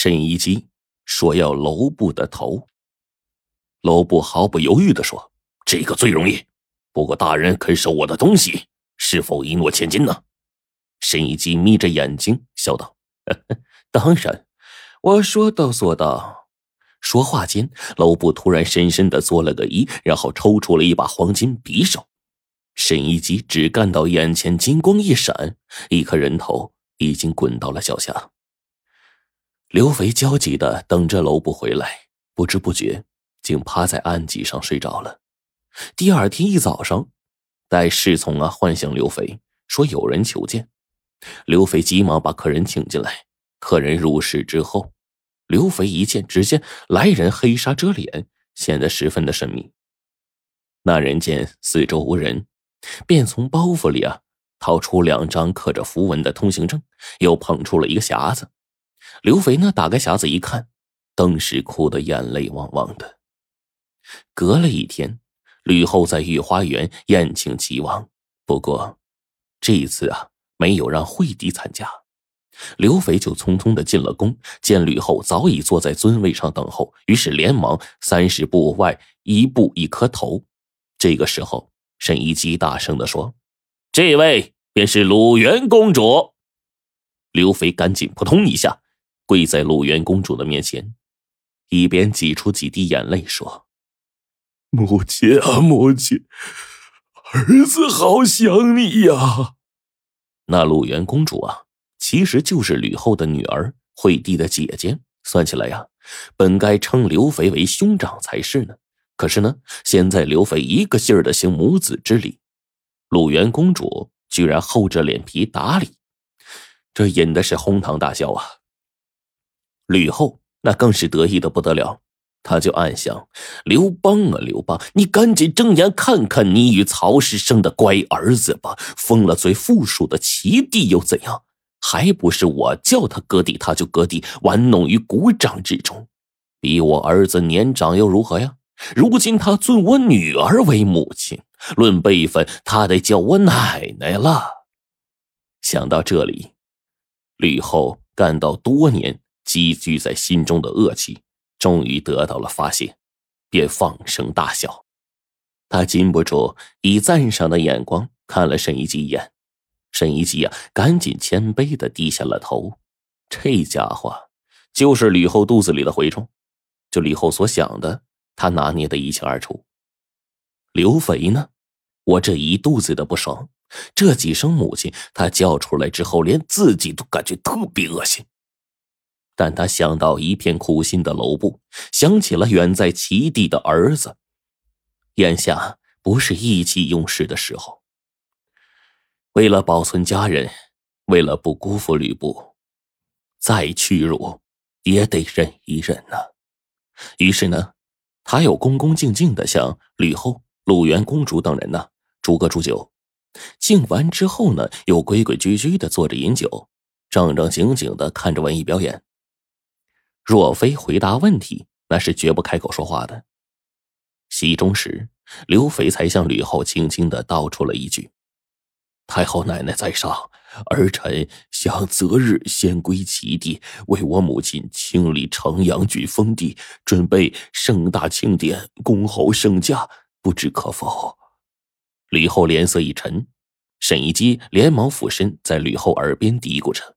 沈一基说要楼布的头。楼布毫不犹豫的说：“这个最容易，不过大人肯收我的东西，是否一诺千金呢？”沈一基眯着眼睛笑道：“ 当然，我说到做到。”说话间，楼布突然深深的作了个揖，然后抽出了一把黄金匕首。沈一基只看到眼前金光一闪，一颗人头已经滚到了脚下。刘肥焦急的等着楼部回来，不知不觉竟趴在案几上睡着了。第二天一早上，待侍从啊唤醒刘肥，说有人求见。刘肥急忙把客人请进来。客人入室之后。刘肥一见，只见来人黑纱遮脸，显得十分的神秘。那人见四周无人，便从包袱里啊掏出两张刻着符文的通行证，又捧出了一个匣子。刘肥呢，打开匣子一看，顿时哭得眼泪汪汪的。隔了一天，吕后在御花园宴请齐王，不过这一次啊，没有让惠帝参加。刘肥就匆匆的进了宫，见吕后早已坐在尊位上等候，于是连忙三十步外一步一磕头。这个时候，沈一基大声的说：“这位便是鲁元公主。”刘肥赶紧扑通一下跪在鲁元公主的面前，一边挤出几滴眼泪说：“母亲啊，母亲，儿子好想你呀。”那鲁元公主啊。其实就是吕后的女儿，惠帝的姐姐。算起来呀，本该称刘肥为兄长才是呢。可是呢，现在刘肥一个劲儿的行母子之礼，鲁元公主居然厚着脸皮打理，这引的是哄堂大笑啊。吕后那更是得意的不得了，她就暗想：刘邦啊，刘邦，你赶紧睁眼看看你与曹氏生的乖儿子吧！封了最富庶的齐地又怎样？还不是我叫他割地，他就割地，玩弄于股掌之中，比我儿子年长又如何呀？如今他尊我女儿为母亲，论辈分，他得叫我奶奶了。想到这里，吕后感到多年积聚在心中的恶气终于得到了发泄，便放声大笑。他禁不住以赞赏的眼光看了沈一基一眼。沈一基啊，赶紧谦卑的低下了头。这家伙就是吕后肚子里的蛔虫，就吕后所想的，他拿捏的一清二楚。刘肥呢，我这一肚子的不爽，这几声母亲，他叫出来之后，连自己都感觉特别恶心。但他想到一片苦心的楼部，想起了远在齐地的儿子，眼下不是意气用事的时候。为了保存家人，为了不辜负吕布，再屈辱也得忍一忍呢。于是呢，他又恭恭敬敬的向吕后、鲁元公主等人呢祝歌祝酒。敬完之后呢，又规规矩矩的坐着饮酒，正正经经的看着文艺表演。若非回答问题，那是绝不开口说话的。席中时，刘肥才向吕后轻轻的道出了一句。太后奶奶在上，儿臣想择日先归齐地，为我母亲清理城阳郡封地，准备盛大庆典，恭候圣驾，不知可否？吕后脸色一沉，沈一基连忙俯身在吕后耳边嘀咕着：“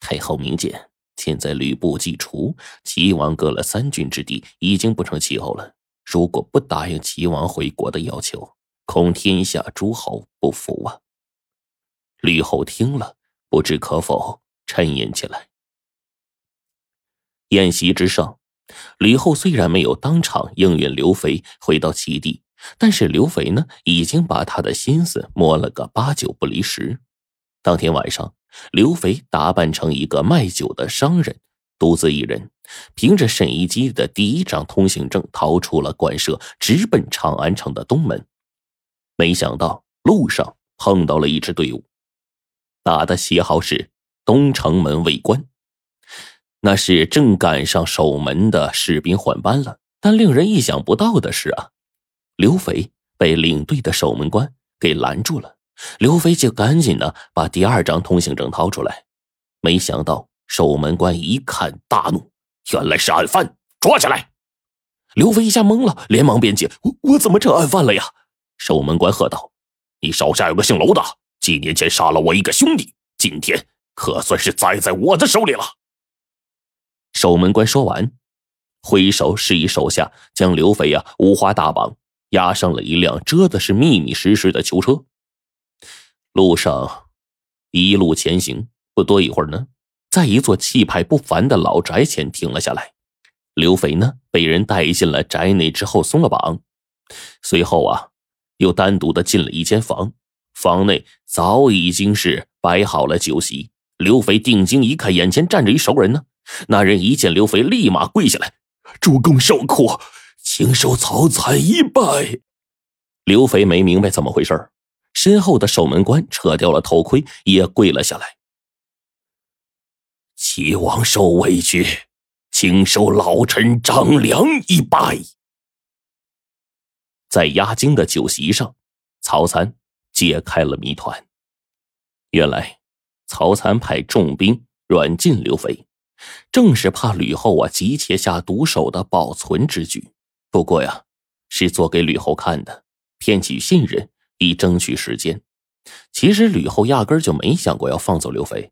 太后明鉴，现在吕布既除，齐王割了三郡之地，已经不成气候了。如果不答应齐王回国的要求，恐天下诸侯不服啊！”吕后听了，不知可否，沉吟起来。宴席之上，吕后虽然没有当场应允刘肥回到齐地，但是刘肥呢，已经把他的心思摸了个八九不离十。当天晚上，刘肥打扮成一个卖酒的商人，独自一人，凭着沈一基的第一张通行证，逃出了馆舍，直奔长安城的东门。没想到路上碰到了一支队伍。打的旗号是东城门卫官，那是正赶上守门的士兵换班了。但令人意想不到的是啊，刘肥被领队的守门官给拦住了。刘飞就赶紧的把第二张通行证掏出来，没想到守门官一看大怒，原来是案犯，抓起来！刘飞一下懵了，连忙辩解：“我我怎么成案犯了呀？”守门官喝道：“你手下有个姓娄的，几年前杀了我一个兄弟，今天可算是栽在我的手里了。”守门官说完，挥手示意手下将刘飞呀五花大绑，押上了一辆遮的是密密实实的囚车。路上一路前行，不多一会儿呢，在一座气派不凡的老宅前停了下来。刘肥呢被人带进了宅内之后松了绑，随后啊。又单独的进了一间房，房内早已经是摆好了酒席。刘肥定睛一看，眼前站着一熟人呢。那人一见刘肥，立马跪下来：“主公受苦，请受曹参一拜。”刘肥没明白怎么回事身后的守门官扯掉了头盔，也跪了下来：“齐王受委屈，请受老臣张良一拜。”在压惊的酒席上，曹参解开了谜团。原来，曹参派重兵软禁刘肥，正是怕吕后啊急切下毒手的保存之举。不过呀，是做给吕后看的，骗取信任，以争取时间。其实吕后压根就没想过要放走刘飞。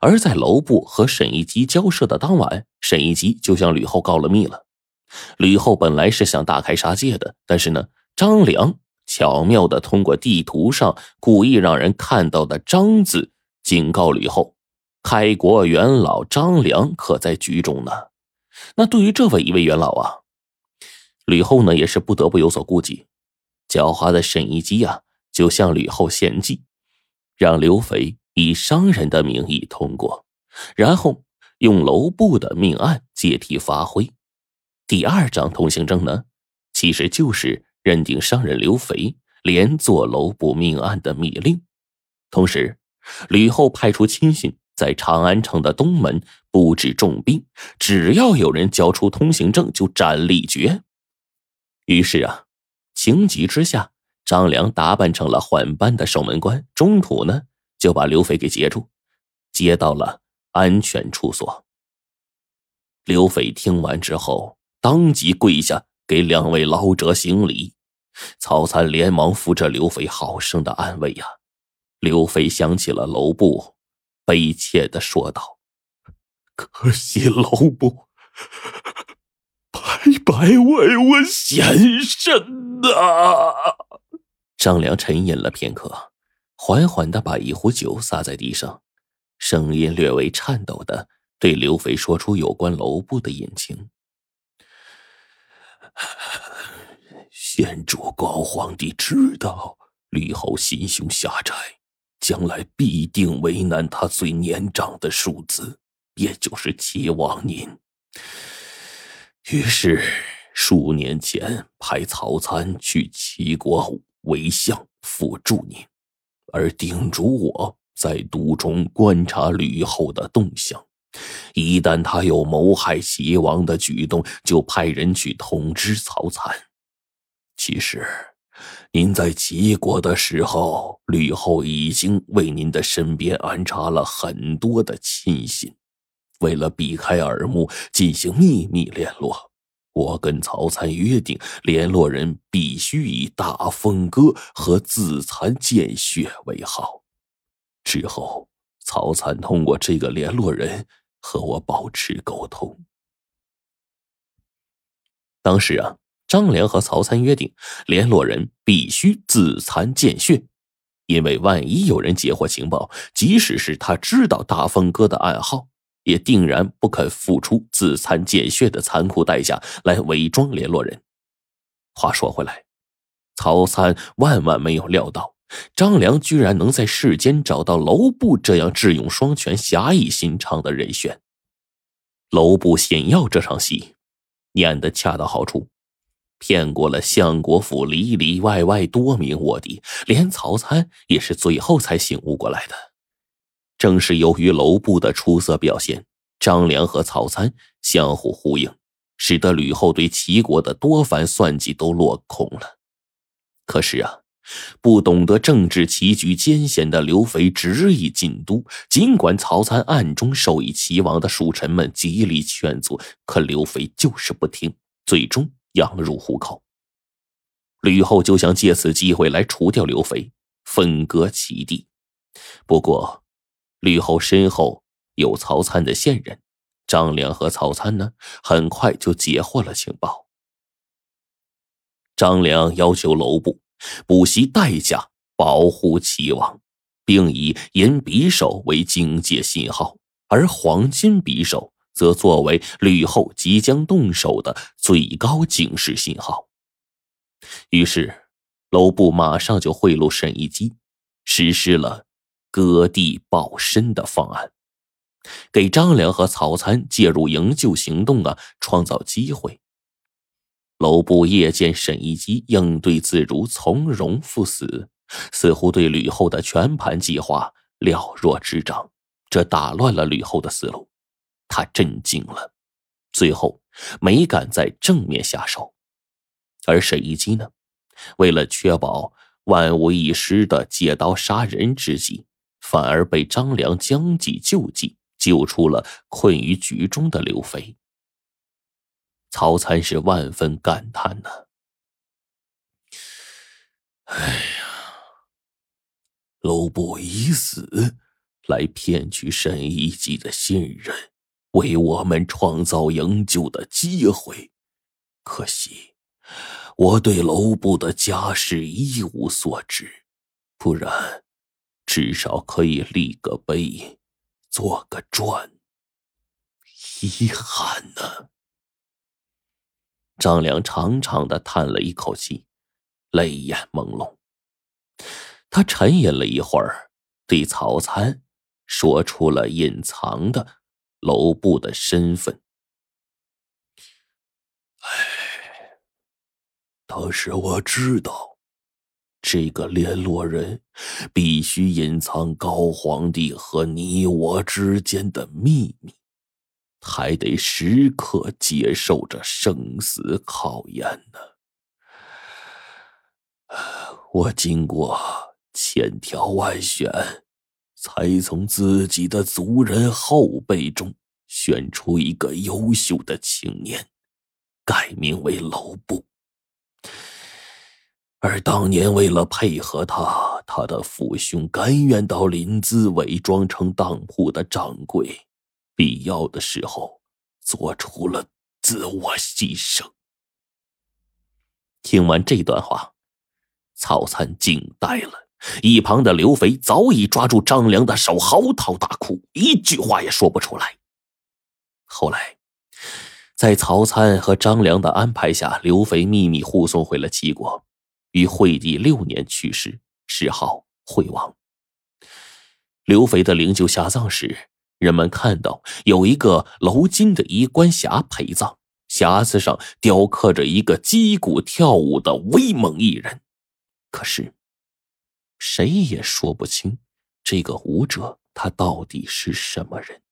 而在楼部和沈一基交涉的当晚，沈一基就向吕后告了密了。吕后本来是想大开杀戒的，但是呢，张良巧妙的通过地图上故意让人看到的“张”字，警告吕后，开国元老张良可在局中呢。那对于这位一位元老啊，吕后呢也是不得不有所顾忌。狡猾的沈一基啊，就向吕后献计，让刘肥以商人的名义通过，然后用楼部的命案借题发挥。第二张通行证呢，其实就是认定商人刘肥连坐楼部命案的密令。同时，吕后派出亲信在长安城的东门布置重兵，只要有人交出通行证，就斩立决。于是啊，情急之下，张良打扮成了换班的守门官，中途呢就把刘肥给截住，接到了安全处所。刘肥听完之后。当即跪下给两位老者行礼，曹参连忙扶着刘飞，好生的安慰呀。刘飞想起了楼布，悲切的说道：“可惜楼布白为我献身呐。”张良沉吟了片刻，缓缓的把一壶酒洒在地上，声音略微颤抖的对刘飞说出有关楼部的隐情。先主高皇帝知道吕后心胸狭窄，将来必定为难他最年长的庶子，也就是齐王您。于是数年前派曹参去齐国为相辅助您，而叮嘱我在都中观察吕后的动向。一旦他有谋害齐王的举动，就派人去通知曹参。其实，您在齐国的时候，吕后已经为您的身边安插了很多的亲信。为了避开耳目，进行秘密联络，我跟曹参约定，联络人必须以大风歌和自残见血为号。之后，曹参通过这个联络人。和我保持沟通。当时啊，张良和曹参约定，联络人必须自残见血，因为万一有人截获情报，即使是他知道大风哥的暗号，也定然不肯付出自残见血的残酷代价来伪装联络人。话说回来，曹参万万没有料到。张良居然能在世间找到楼部这样智勇双全、侠义心肠的人选。楼部险要这场戏演得恰到好处，骗过了相国府里里外外多名卧底，连曹参也是最后才醒悟过来的。正是由于楼部的出色表现，张良和曹参相互呼应，使得吕后对齐国的多番算计都落空了。可是啊。不懂得政治棋局艰险的刘肥执意进都，尽管曹参暗中授意齐王的属臣们极力劝阻，可刘肥就是不听，最终羊入虎口。吕后就想借此机会来除掉刘肥，分割齐地。不过，吕后身后有曹参的线人张良和曹参呢，很快就截获了情报。张良要求楼部。不惜代价保护齐王，并以银匕首为警戒信号，而黄金匕首则作为吕后即将动手的最高警示信号。于是，楼部马上就贿赂沈一基，实施了割地报身的方案，给张良和曹参介入营救行动啊创造机会。楼部夜见沈一基应对自如、从容赴死，似乎对吕后的全盘计划了若指掌，这打乱了吕后的思路。他震惊了，最后没敢在正面下手。而沈一基呢，为了确保万无一失的借刀杀人之计，反而被张良将计就计，救出了困于局中的刘飞。曹参是万分感叹呢。哎呀，楼布已死，来骗取沈一基的信任，为我们创造营救的机会。可惜，我对楼布的家世一无所知，不然，至少可以立个碑，做个传。遗憾呢。张良长长的叹了一口气，泪眼朦胧。他沉吟了一会儿，对曹参说出了隐藏的楼部的身份。哎，当时我知道，这个联络人必须隐藏高皇帝和你我之间的秘密。还得时刻接受着生死考验呢。我经过千挑万选，才从自己的族人后辈中选出一个优秀的青年，改名为楼布。而当年为了配合他，他的父兄甘愿到临淄伪装成当铺的掌柜。必要的时候，做出了自我牺牲。听完这段话，曹参惊呆了。一旁的刘肥早已抓住张良的手，嚎啕大哭，一句话也说不出来。后来，在曹参和张良的安排下，刘肥秘密护送回了齐国，于惠帝六年去世，谥号惠王。刘肥的灵柩下葬时。人们看到有一个镂金的衣冠匣陪葬，匣子上雕刻着一个击鼓跳舞的威猛艺人，可是谁也说不清这个舞者他到底是什么人。